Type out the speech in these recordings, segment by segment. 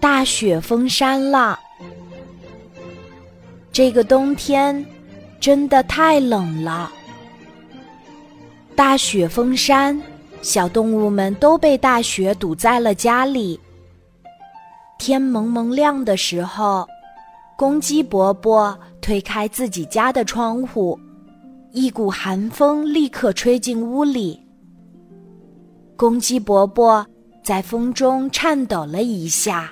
大雪封山了。这个冬天真的太冷了。大雪封山，小动物们都被大雪堵在了家里。天蒙蒙亮的时候，公鸡伯伯推开自己家的窗户，一股寒风立刻吹进屋里。公鸡伯伯在风中颤抖了一下，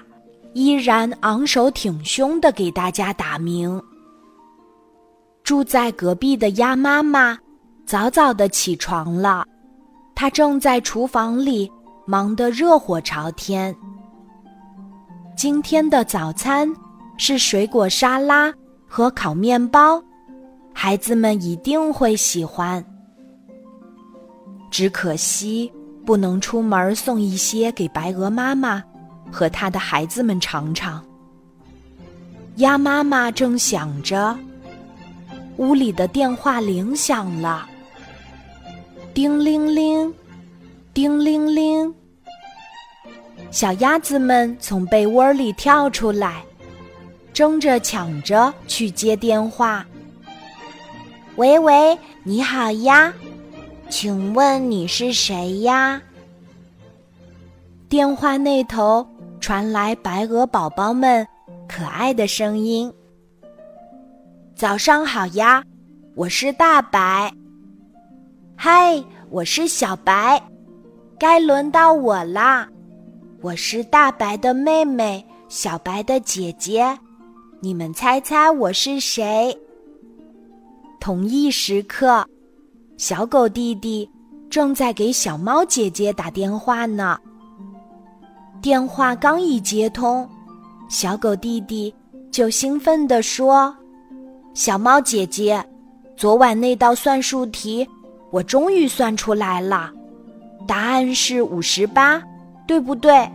依然昂首挺胸的给大家打鸣。住在隔壁的鸭妈妈早早的起床了，她正在厨房里忙得热火朝天。今天的早餐是水果沙拉和烤面包，孩子们一定会喜欢。只可惜。不能出门送一些给白鹅妈妈和她的孩子们尝尝。鸭妈妈正想着，屋里的电话铃响了，叮铃铃，叮铃铃。小鸭子们从被窝里跳出来，争着抢着去接电话。喂喂，你好呀。请问你是谁呀？电话那头传来白鹅宝宝们可爱的声音。早上好呀，我是大白。嗨，我是小白，该轮到我啦。我是大白的妹妹，小白的姐姐。你们猜猜我是谁？同一时刻。小狗弟弟正在给小猫姐姐打电话呢。电话刚一接通，小狗弟弟就兴奋地说：“小猫姐姐，昨晚那道算术题我终于算出来了，答案是五十八，对不对？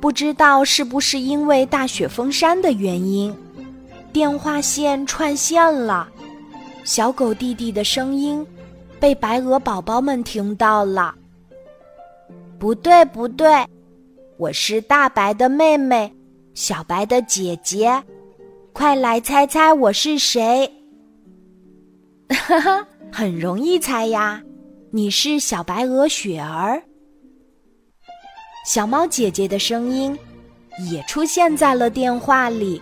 不知道是不是因为大雪封山的原因，电话线串线了。”小狗弟弟的声音被白鹅宝宝们听到了。不对，不对，我是大白的妹妹，小白的姐姐，快来猜猜我是谁？哈哈，很容易猜呀，你是小白鹅雪儿。小猫姐姐的声音也出现在了电话里。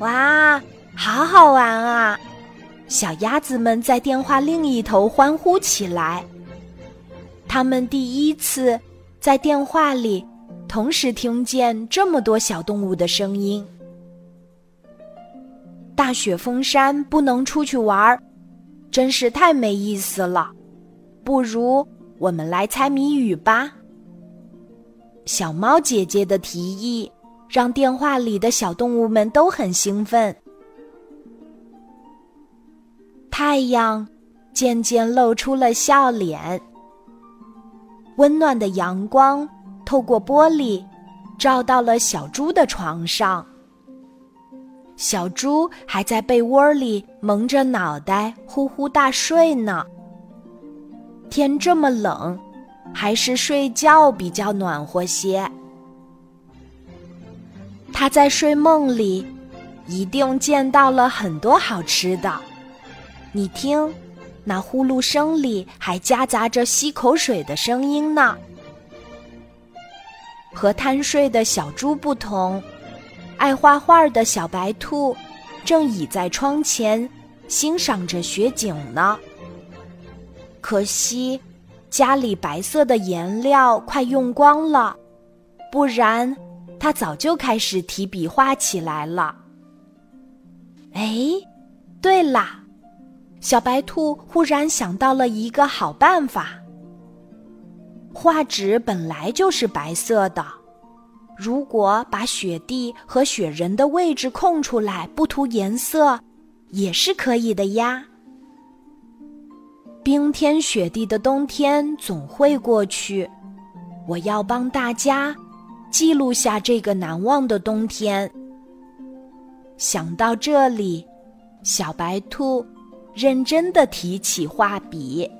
哇！好好玩啊！小鸭子们在电话另一头欢呼起来。他们第一次在电话里同时听见这么多小动物的声音。大雪封山，不能出去玩，真是太没意思了。不如我们来猜谜语吧。小猫姐姐的提议让电话里的小动物们都很兴奋。太阳渐渐露出了笑脸，温暖的阳光透过玻璃，照到了小猪的床上。小猪还在被窝里蒙着脑袋呼呼大睡呢。天这么冷，还是睡觉比较暖和些。他在睡梦里，一定见到了很多好吃的。你听，那呼噜声里还夹杂着吸口水的声音呢。和贪睡的小猪不同，爱画画的小白兔正倚在窗前欣赏着雪景呢。可惜，家里白色的颜料快用光了，不然它早就开始提笔画起来了。哎，对了。小白兔忽然想到了一个好办法。画纸本来就是白色的，如果把雪地和雪人的位置空出来，不涂颜色，也是可以的呀。冰天雪地的冬天总会过去，我要帮大家记录下这个难忘的冬天。想到这里，小白兔。认真的提起画笔。